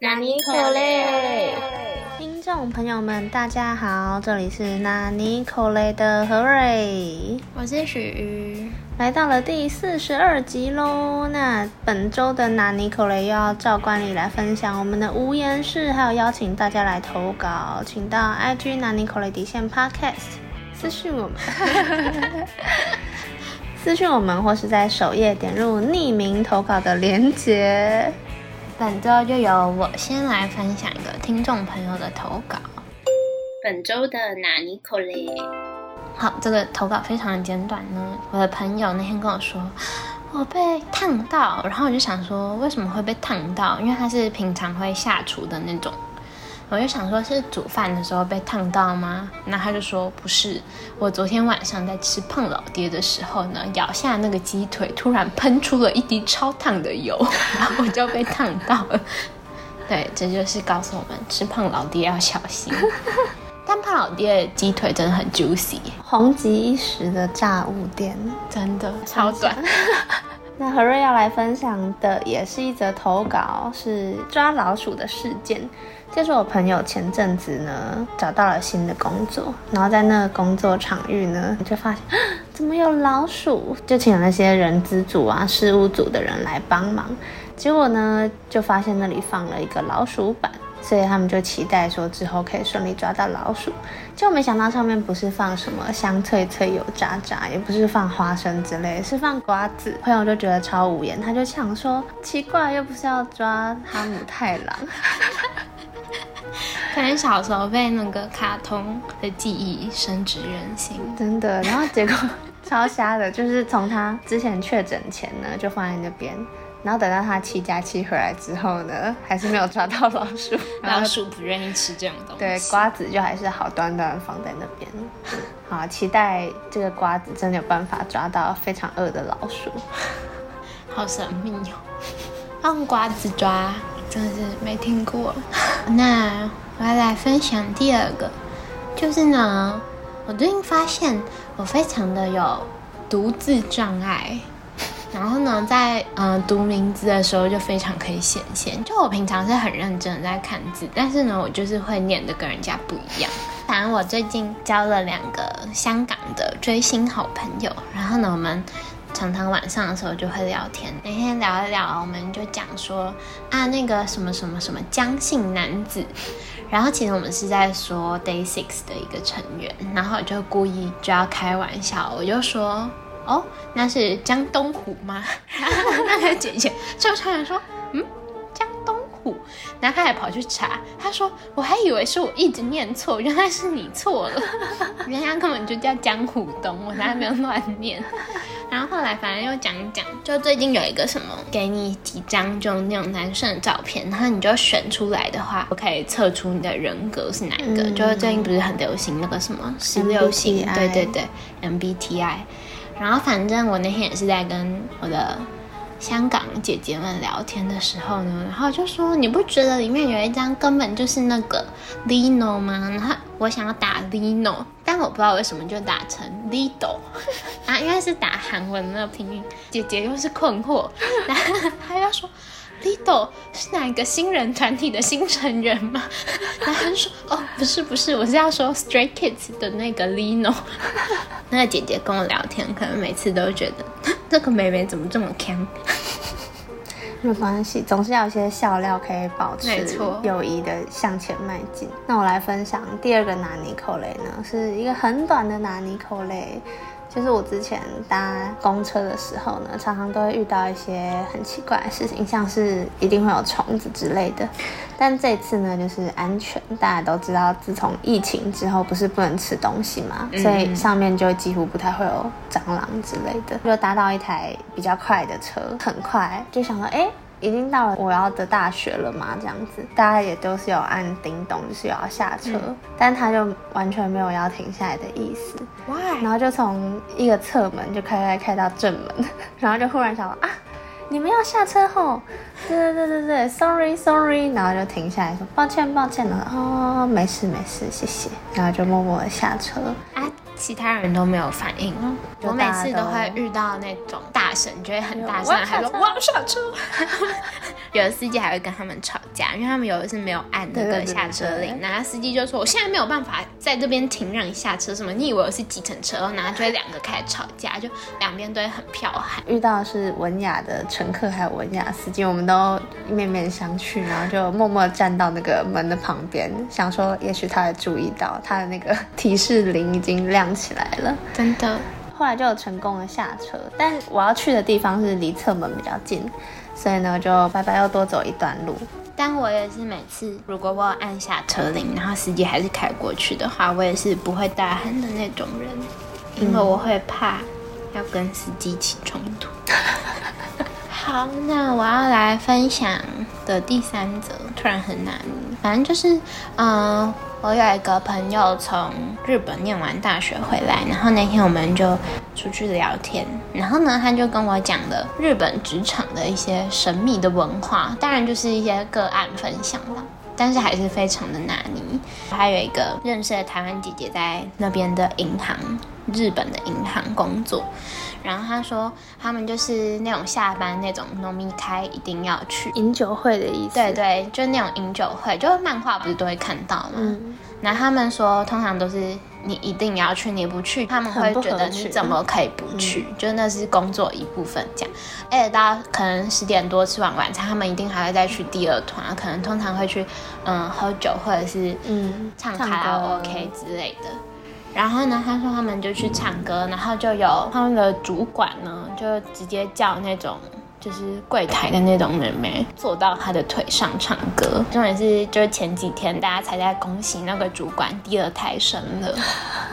纳尼可嘞？听众朋友们，大家好，这里是纳尼可嘞的何瑞，我是许瑜，来到了第四十二集喽。那本周的纳尼可嘞又要照惯例来分享我们的无言事，还有邀请大家来投稿，请到 IG 纳尼可嘞底线 Podcast 私讯我们，私讯我们，或是在首页点入匿名投稿的连结。本周就由我先来分享一个听众朋友的投稿。本周的纳尼可嘞？好，这个投稿非常的简短呢。我的朋友那天跟我说，我被烫到，然后我就想说，为什么会被烫到？因为他是平常会下厨的那种。我就想说，是煮饭的时候被烫到吗？那他就说不是，我昨天晚上在吃胖老爹的时候呢，咬下那个鸡腿，突然喷出了一滴超烫的油，然后我就被烫到了。对，这就是告诉我们吃胖老爹要小心。但胖老爹的鸡腿真的很 juicy，红极一时的炸物店，真的超短。那何瑞要来分享的也是一则投稿，是抓老鼠的事件。就是我朋友前阵子呢找到了新的工作，然后在那个工作场域呢，就发现怎么有老鼠，就请那些人资组啊、事务组的人来帮忙。结果呢，就发现那里放了一个老鼠板，所以他们就期待说之后可以顺利抓到老鼠。就没想到上面不是放什么香脆脆、油渣渣，也不是放花生之类，是放瓜子。朋友就觉得超无言，他就想说奇怪，又不是要抓哈姆太郎。可能小时候被那个卡通的记忆深植人心，真的。然后结果超瞎的，就是从他之前确诊前呢，就放在那边，然后等到他七加七回来之后呢，还是没有抓到老鼠。老鼠不愿意吃这种东西。对，瓜子就还是好端端放在那边。好，期待这个瓜子真的有办法抓到非常饿的老鼠。好神秘哦，用瓜子抓，真的是没听过。那。我要来分享第二个，就是呢，我最近发现我非常的有读字障碍，然后呢，在嗯读名字的时候就非常可以显现。就我平常是很认真在看字，但是呢，我就是会念的跟人家不一样。反正我最近交了两个香港的追星好朋友，然后呢，我们。常常晚上的时候就会聊天，那天聊一聊，我们就讲说啊，那个什么什么什么江姓男子，然后其实我们是在说 Day Six 的一个成员，然后就故意就要开玩笑，我就说哦，那是江东虎吗？然后那个姐姐就突然说嗯。然后他还跑去查，他说：“我还以为是我一直念错，原来是你错了，人家根本就叫江虎东，我才没有乱念。”然后后来反正又讲讲，就最近有一个什么，给你几张就那种男生的照片，然后你就选出来的话，我可以测出你的人格是哪一个。就是最近不是很流行那个什么十六型，对对对，MBTI。然后反正我那天也是在跟我的。香港姐姐们聊天的时候呢，然后就说你不觉得里面有一张根本就是那个 Lino 吗？然后我想要打 Lino，但我不知道为什么就打成 Lido 啊，因为是打韩文那个拼音。姐姐又是困惑，然后她要说。Lido 是哪一个新人团体的新成员吗？然后说哦，不是不是，我是要说 Stray Kids 的那个 Lino。那个姐姐跟我聊天，可能每次都觉得 这个妹妹怎么这么 can？没关系，总是要有些笑料可以保持友谊的向前迈进。那我来分享第二个拿尼口雷呢，是一个很短的拿尼口雷。就是我之前搭公车的时候呢，常常都会遇到一些很奇怪的事情，像是一定会有虫子之类的。但这次呢，就是安全。大家都知道，自从疫情之后，不是不能吃东西嘛，所以上面就几乎不太会有蟑螂之类的。就搭到一台比较快的车，很快就想到，哎。已经到了我要的大学了嘛？这样子，大家也都是有按叮咚，就是有要下车，但他就完全没有要停下来的意思。Why？然后就从一个侧门就开开开到正门，然后就忽然想啊，你们要下车后，对对对对对，sorry sorry，然后就停下来说抱歉抱歉了，哦，没事没事，谢谢，然后就默默的下车。啊其他人都没有反应，我每次都会遇到那种大神，就会很大声，还说我要下车，有的司机还会跟他们吵架，因为他们有的是没有按那个下车铃，然后司机就说：“我现在没有办法在这边停让你下车，什么？你以为我是计程车？”然后就会两个开始吵架，就两边都会很彪悍。遇到是文雅的乘客还有文雅司机，我们都面面相觑，然后就默默站到那个门的旁边，想说也许他会注意到他的那个提示铃已经亮起来了，真的。后来就有成功的下车，但我要去的地方是离侧门比较近，所以呢就拜拜要多走一段路。但我也是每次如果我按下车铃，然后司机还是开过去的话，我也是不会大喊的那种人，因为我会怕要跟司机起冲突。好，那我要来分享的第三则，突然很难，反正就是，嗯。我有一个朋友从日本念完大学回来，然后那天我们就出去聊天，然后呢，他就跟我讲了日本职场的一些神秘的文化，当然就是一些个案分享了，但是还是非常的拿捏。还有一个认识的台湾姐姐在那边的银行，日本的银行工作。然后他说，他们就是那种下班那种农民开一定要去饮酒会的意思。对对，就那种饮酒会，就是漫画不是都会看到吗？嗯。那他们说，通常都是你一定要去，你不去，他们会觉得你怎么可以不去？就那是工作一部分这样。而且大家可能十点多吃完晚餐，他们一定还会再去第二团，可能通常会去嗯喝酒或者是嗯唱卡拉 OK 之类的。然后呢，他说他们就去唱歌，然后就有他们的主管呢，就直接叫那种就是柜台的那种妹妹坐到他的腿上唱歌。重点是，就是前几天大家才在恭喜那个主管第二胎生了，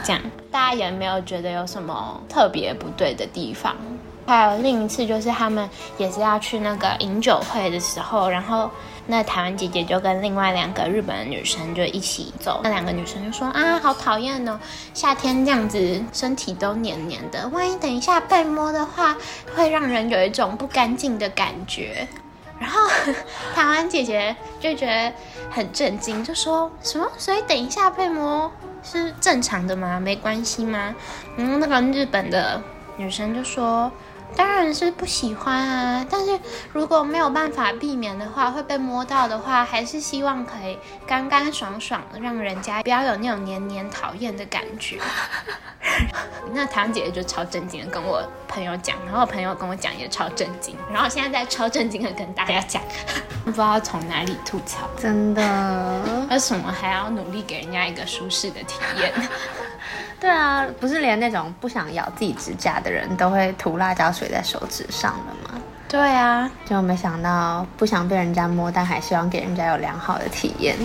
这样大家也没有觉得有什么特别不对的地方。还有另一次，就是他们也是要去那个饮酒会的时候，然后那台湾姐姐就跟另外两个日本的女生就一起走。那两个女生就说：“啊，好讨厌哦，夏天这样子身体都黏黏的，万一等一下被摸的话，会让人有一种不干净的感觉。”然后台湾姐姐就觉得很震惊，就说什么：“所以等一下被摸是正常的吗？没关系吗？”嗯，那个日本的女生就说。当然是不喜欢啊，但是如果没有办法避免的话，会被摸到的话，还是希望可以干干爽爽的，让人家不要有那种黏黏讨厌的感觉。那唐姐姐就超震惊的跟我朋友讲，然后我朋友跟我讲也超震惊，然后现在在超震惊的跟大家讲，不知道从哪里吐槽，真的，为什么还要努力给人家一个舒适的体验？对啊，不是连那种不想咬自己指甲的人都会涂辣椒水在手指上的吗？对啊，就没想到不想被人家摸，但还希望给人家有良好的体验。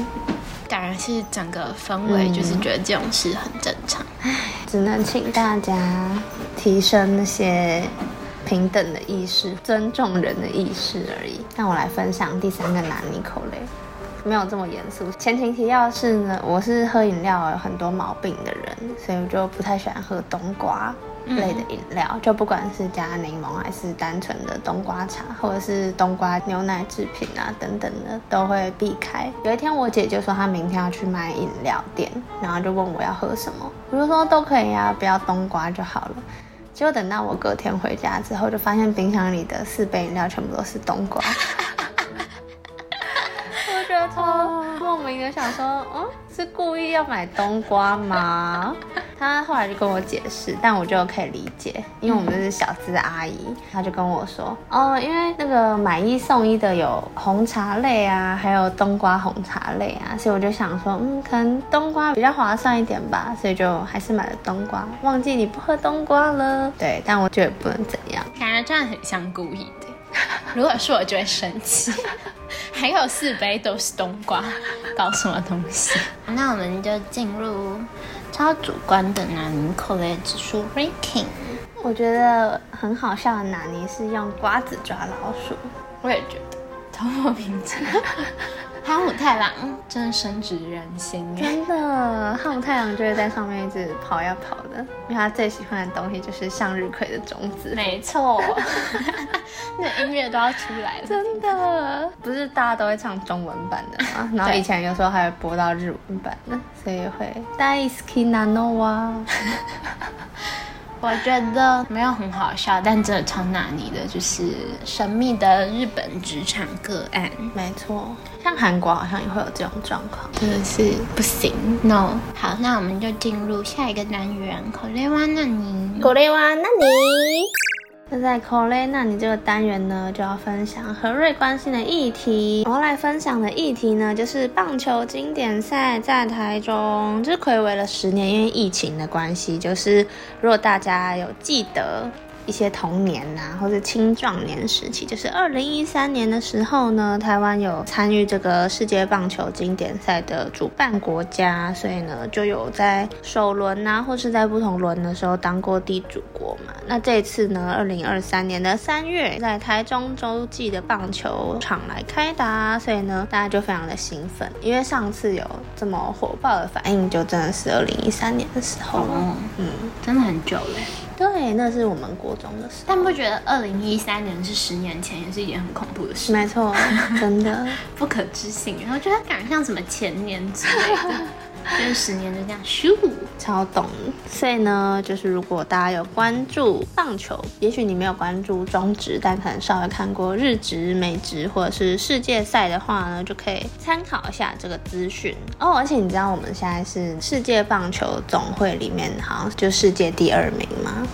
当然是整个氛围，就是觉得这种事很正常。唉，只能请大家提升那些平等的意识、尊重人的意识而已。那我来分享第三个拿尼口雷。没有这么严肃。前情提要是呢，我是喝饮料有很多毛病的人，所以我就不太喜欢喝冬瓜类的饮料，就不管是加柠檬还是单纯的冬瓜茶，或者是冬瓜牛奶制品啊等等的，都会避开。有一天我姐就说她明天要去买饮料店，然后就问我要喝什么，我就说都可以啊，不要冬瓜就好了。结果等到我隔天回家之后，就发现冰箱里的四杯饮料全部都是冬瓜。超 莫名的想说，哦，是故意要买冬瓜吗？他后来就跟我解释，但我就可以理解，因为我们是小资阿姨，他就跟我说，哦，因为那个买一送一的有红茶类啊，还有冬瓜红茶类啊，所以我就想说，嗯，可能冬瓜比较划算一点吧，所以就还是买了冬瓜。忘记你不喝冬瓜了，对，但我觉得不能怎样，感觉这样很像故意的。如果是我就会生气。还有四杯都是冬瓜，搞什么东西？那我们就进入超主观的拿尼口雷指数 ranking。我觉得很好笑的拿尼是用瓜子抓老鼠，我也觉得，超莫名其妙。哈姆太郎真的深植人心，真的，哈姆太郎就会在上面一直跑呀跑的，因为他最喜欢的东西就是向日葵的种子。没错，那音乐都要出来了，真的，不是大家都会唱中文版的吗？然后以前有时候还会播到日文版的，所以会。大好きなのは。 我觉得没有很好笑，但真的超纳尼的，就是神秘的日本职场个案。没错，像韩国好像也会有这种状况，真的是不行。No，好，那我们就进入下一个单元。口雷哇，纳尼？口雷哇，那你？那在口雷那你这个单元呢，就要分享和瑞关心的议题。我要来分享的议题呢，就是棒球经典赛在台中，就是暌违了十年，因为疫情的关系，就是如果大家有记得。一些童年呐，或者青壮年时期，就是二零一三年的时候呢，台湾有参与这个世界棒球经典赛的主办国家，所以呢，就有在首轮呐，或是在不同轮的时候当过地主国嘛。那这次呢，二零二三年的三月，在台中洲际的棒球场来开打，所以呢，大家就非常的兴奋，因为上次有这么火爆的反应，就真的是二零一三年的时候，嗯，真的很久嘞。对，那是我们国中的事。但不觉得二零一三年是十年前，也是一件很恐怖的事。没错，真的 不可置信。然后觉得感觉像什么前年之类的。就是十年就这样咻，超懂。所以呢，就是如果大家有关注棒球，也许你没有关注中职，但可能稍微看过日职、美职或者是世界赛的话呢，就可以参考一下这个资讯哦。而且你知道我们现在是世界棒球总会里面好像就世界第二名吗？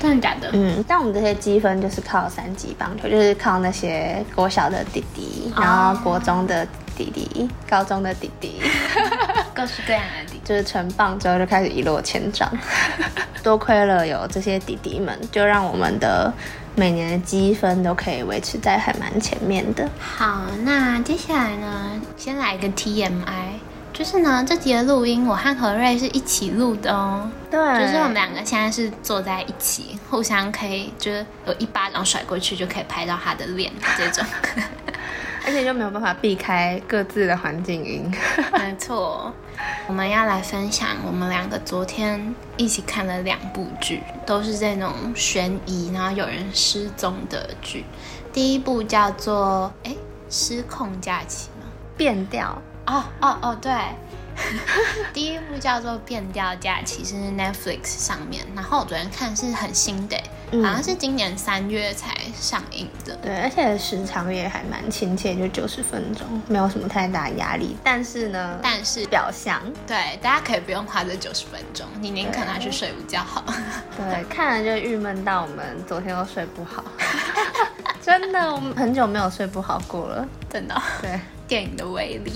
真的假的？嗯，但我们这些积分就是靠三级棒球，就是靠那些国小的弟弟，然后国中的。弟弟，高中的弟弟，各式各样的弟，就是成棒之后就开始一落千丈。多亏了有这些弟弟们，就让我们的每年的积分都可以维持在还蛮前面的。好，那接下来呢，先来一个 TMI，就是呢，这集的录音我和何瑞是一起录的哦。对，就是我们两个现在是坐在一起，互相可以就是有一巴掌甩过去就可以拍到他的脸这种。而且就没有办法避开各自的环境音。没错，我们要来分享我们两个昨天一起看了两部剧，都是这种悬疑，然后有人失踪的剧。第一部叫做《哎失控假期》吗？变调。哦哦哦，对。第一部叫做《变调假期》，是 Netflix 上面。然后我昨天看是很新的。好像是今年三月才上映的，对，而且时长也还蛮亲切，就九十分钟，没有什么太大压力。但是呢，但是表象，对，大家可以不用花这九十分钟，你宁可拿去睡午觉好。对，看了就郁闷到我们昨天都睡不好，真的，我们很久没有睡不好过了，真的。对。电影的威力，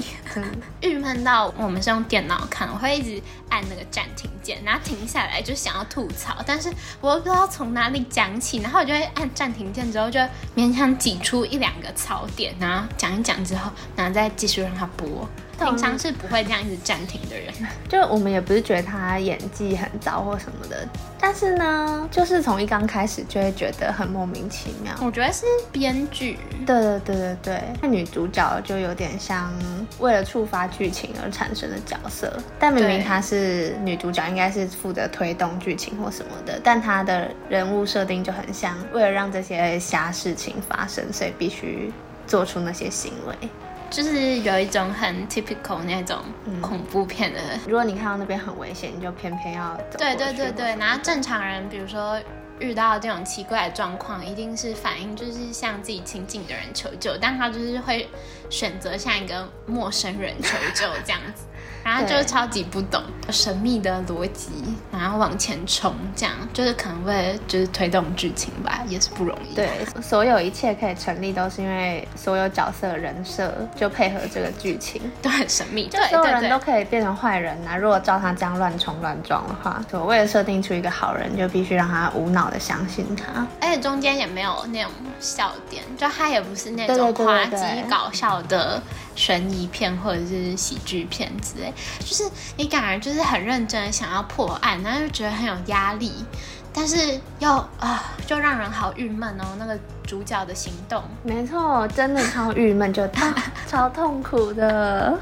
郁闷到我们是用电脑看，我会一直按那个暂停键，然后停下来就想要吐槽，但是我又不知道从哪里讲起，然后我就会按暂停键之后就勉强挤出一两个槽点，然后讲一讲之后，然后再继续让它播。平常是不会这样一直暂停的人，就我们也不是觉得他演技很糟或什么的，但是呢，就是从一刚开始就会觉得很莫名其妙。我觉得是编剧，对对对对对，那女主角就有点像为了触发剧情而产生的角色，但明明她是女主角，应该是负责推动剧情或什么的，但她的人物设定就很像为了让这些瞎事情发生，所以必须做出那些行为。就是有一种很 typical 那种恐怖片的，如果你看到那边很危险，你就偏偏要走。对对对对，然后正常人，比如说遇到这种奇怪的状况，一定是反应就是向自己亲近的人求救，但他就是会选择向一个陌生人求救这样子。然后就是超级不懂神秘的逻辑，然后往前冲，这样就是可能会就是推动剧情吧，也是不容易。对，所有一切可以成立，都是因为所有角色人设就配合这个剧情，都很神秘。就所有人都可以变成坏人啊！如果照他这样乱冲乱撞的话，就为了设定出一个好人，就必须让他无脑的相信他。而且中间也没有那种笑点，就他也不是那种滑稽搞笑的。悬疑片或者是喜剧片之类，就是你感觉就是很认真想要破案，然后又觉得很有压力，但是又啊，就让人好郁闷哦。那个主角的行动，没错，真的超郁闷，就超超痛苦的。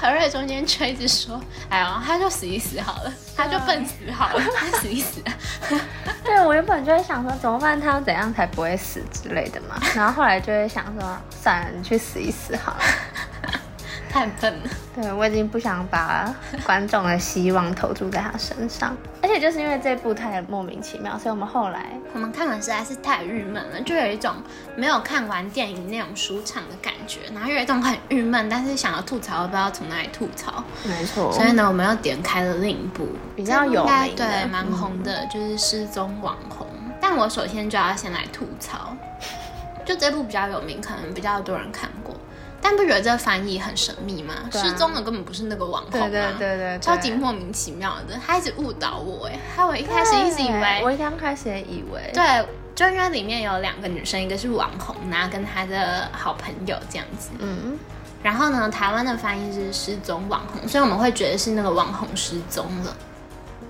何瑞中间吹着说：“哎呀，他就死一死好了，他就笨死好了，他死一死。”对我原本就会想说怎么办，他要怎样才不会死之类的嘛。然后后来就会想说，算了，你去死一死好了。太笨了。对我已经不想把观众的希望投注在他身上，而且就是因为这部太莫名其妙，所以我们后来我们看完实在是太郁闷了，就有一种没有看完电影那种舒畅的感觉，然后有一种很郁闷，但是想要吐槽，不知道从哪里吐槽。没错。所以呢，我们又点开了另一部比较有名、对，蛮红的，就是失踪网红。但我首先就要先来吐槽，就这部比较有名，可能比较多人看过。但不觉得这翻译很神秘吗？失踪的根本不是那个网红对对对对，超级莫名其妙的，他一直误导我哎，害我一开始一直以为，我一刚开始也以为，对，就因为里面有两个女生，一个是网红，然后跟她的好朋友这样子，嗯，然后呢，台湾的翻译是失踪网红，所以我们会觉得是那个网红失踪了，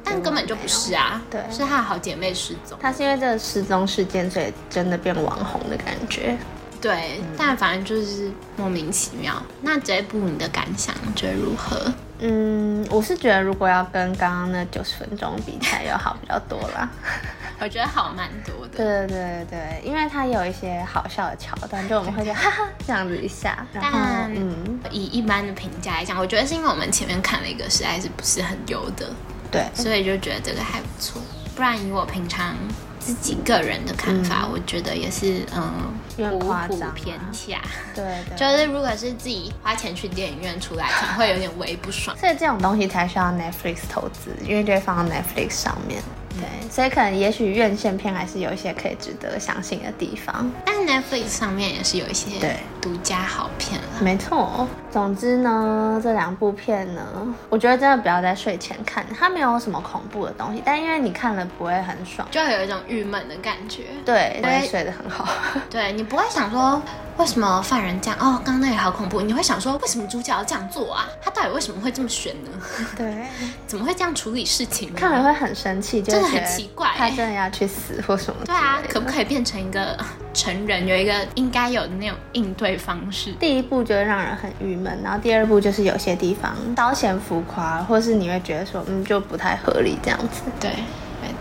但根本就不是啊，对，是她的好姐妹失踪，她是因为这个失踪事件，所以真的变网红的感觉。对，但反正就是莫名其妙。那这一部你的感想觉得如何？嗯，我是觉得如果要跟刚刚那九十分钟比起来，要好比较多啦。我觉得好蛮多的。对对对对因为它有一些好笑的桥段，就我们会哈哈这样子一下。但嗯，以一般的评价来讲，我觉得是因为我们前面看了一个实在是不是很优的，对，所以就觉得这个还不错。不然以我平常。自己个人的看法，我觉得也是，嗯，普普偏下。对，就是如果是自己花钱去电影院出来，可能会有点微不爽。所以这种东西才需要 Netflix 投资，因为就会放到 Netflix 上面。对，所以可能也许院线片还是有一些可以值得相信的地方，但 Netflix 上面也是有一些对独家好片了。没错，总之呢，这两部片呢，我觉得真的不要在睡前看，它没有什么恐怖的东西，但因为你看了不会很爽，就会有一种郁闷的感觉。对，会睡得很好。对你不会想说。为什么犯人这样？哦，刚刚那里好恐怖！你会想说，为什么主角要这样做啊？他到底为什么会这么选呢？对，怎么会这样处理事情？看了会很生气，真的很奇怪。他真的要去死或什么？对啊，可不可以变成一个成人，有一个应该有的那种应对方式？第一步就会让人很郁闷，然后第二步就是有些地方稍显浮夸，或是你会觉得说，嗯，就不太合理这样子。对。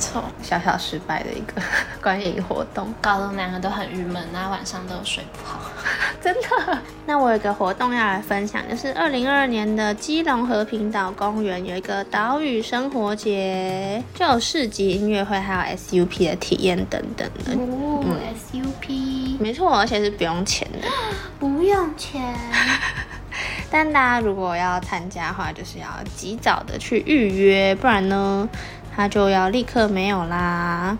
没错，小小失败的一个 观影活动，搞得我们两个都很郁闷，然后晚上都睡不好，真的。那我有个活动要来分享，就是二零二二年的基隆和平岛公园有一个岛屿生活节，就有市集、音乐会，还有 SUP 的体验等等的。哦，SUP，没错，而且是不用钱的，不用钱。但大家如果要参加的话，就是要及早的去预约，不然呢？那就要立刻没有啦。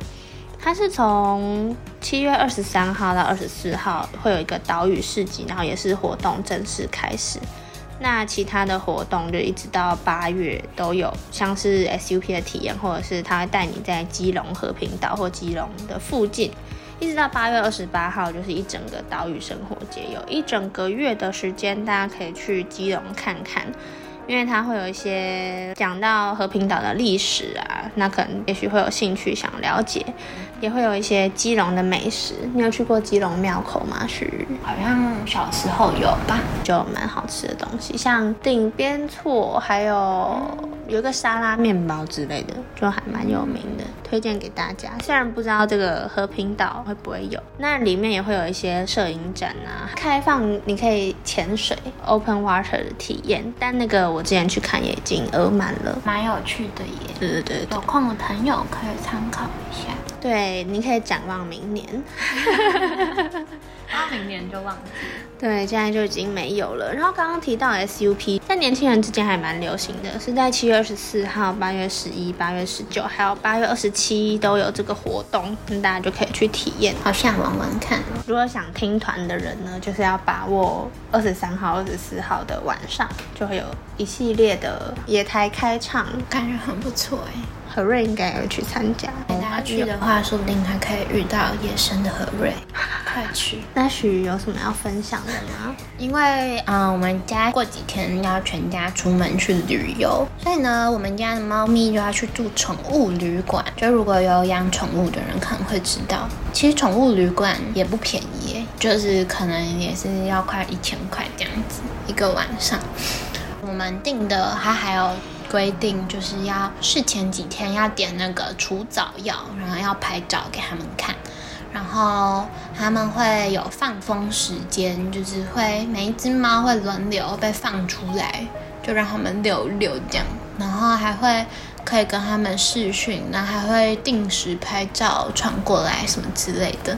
它是从七月二十三号到二十四号会有一个岛屿市集，然后也是活动正式开始。那其他的活动就一直到八月都有，像是 SUP 的体验，或者是他会带你在基隆和平岛或基隆的附近，一直到八月二十八号就是一整个岛屿生活节，有一整个月的时间，大家可以去基隆看看。因为它会有一些讲到和平岛的历史啊，那可能也许会有兴趣想了解，也会有一些基隆的美食。你有去过基隆庙口吗？是，好像小时候有吧，就蛮好吃的东西，像顶边错，还有有一个沙拉面包之类的，就还蛮有名的，推荐给大家。虽然不知道这个和平岛会不会有，那里面也会有一些摄影展啊，开放你可以潜水 （open water） 的体验，但那个。我之前去看也已经额满了，蛮有趣的耶。对对对，有空的朋友可以参考一下。对，你可以展望明年。他 明年就忘记。对，现在就已经没有了。然后刚刚提到 SUP，在年轻人之间还蛮流行的，是在七月二十四号、八月十一、八月十九，还有八月二十七都有这个活动，那大家就可以去体验。好像玩玩看。如果想听团的人呢，就是要把握二十三号、二十四号的晚上，就会有一系列的野台开唱，感觉很不错哎。何瑞应该要去参加，大家去的话，说不定还可以遇到野生的何瑞。快去！那许有什么要分享的吗？因为嗯，我们家过几天要全家出门去旅游，所以呢，我们家的猫咪就要去住宠物旅馆。就如果有养宠物的人可能会知道，其实宠物旅馆也不便宜，就是可能也是要快一千块这样子一个晚上。我们订的它还有。规定就是要事前几天要点那个除藻药，然后要拍照给他们看，然后他们会有放风时间，就是会每一只猫会轮流被放出来，就让他们溜溜这样。然后还会可以跟他们视讯，然后还会定时拍照传过来什么之类的。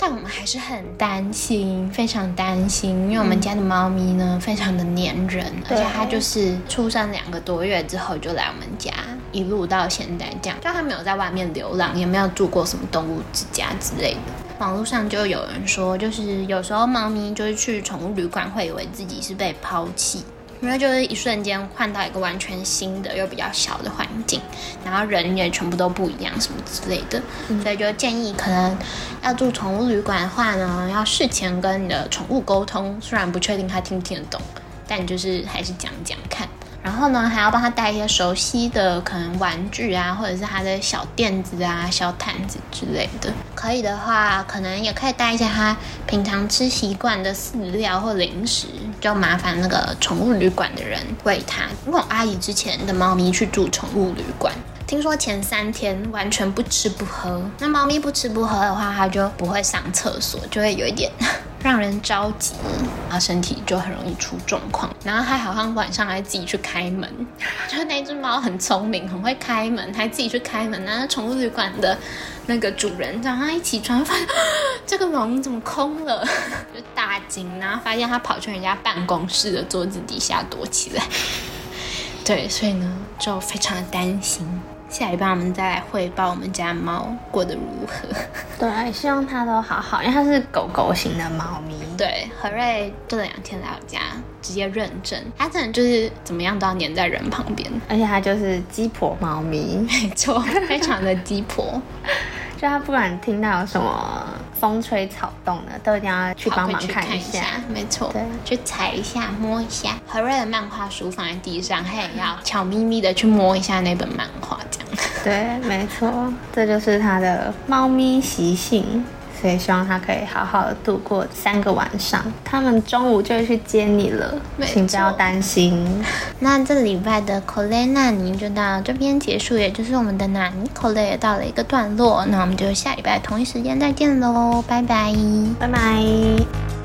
但我们还是很担心，非常担心，因为我们家的猫咪呢非常的粘人，而且它就是出生两个多月之后就来我们家，一路到现在这样，就它没有在外面流浪，也没有住过什么动物之家之类的。网络上就有人说，就是有时候猫咪就是去宠物旅馆会以为自己是被抛弃。因为就是一瞬间换到一个完全新的又比较小的环境，然后人也全部都不一样，什么之类的，所以就建议可能要住宠物旅馆的话呢，要事前跟你的宠物沟通，虽然不确定它听不听得懂，但就是还是讲讲看。然后呢，还要帮他带一些熟悉的可能玩具啊，或者是他的小垫子啊、小毯子之类的。可以的话，可能也可以带一些他平常吃习惯的饲料或零食，就麻烦那个宠物旅馆的人喂他。因为我阿姨之前的猫咪去住宠物旅馆，听说前三天完全不吃不喝。那猫咪不吃不喝的话，它就不会上厕所，就会有一点。让人着急，然后身体就很容易出状况。然后它好像晚上还自己去开门，就那只猫很聪明，很会开门，还自己去开门。然后宠物旅馆的那个主人早上一起床，发现 这个笼怎么空了，就大惊，然后发现它跑去人家办公室的桌子底下躲起来。对，所以呢，就非常的担心。下一半我们再来汇报我们家猫过得如何。对，希望它都好好，因为它是狗狗型的猫咪。对，何瑞这两天来我家，直接认证，它真的就是怎么样都要黏在人旁边，而且它就是鸡婆猫咪，没错，非常的鸡婆。就它不管听到有什么风吹草动的，都一定要去帮忙看一下。没错，对，去踩一下，摸一下。何瑞的漫画书放在地上，他也要悄咪咪的去摸一下那本漫画，这样。对，没错，这就是他的猫咪习性。所以希望他可以好好的度过三个晚上。他们中午就会去接你了，请不要担心。那这礼拜的 c o l e n a 尼就到这边结束，也就是我们的纳尼 c o l e 也到了一个段落。那我们就下礼拜同一时间再见喽，拜拜，拜拜。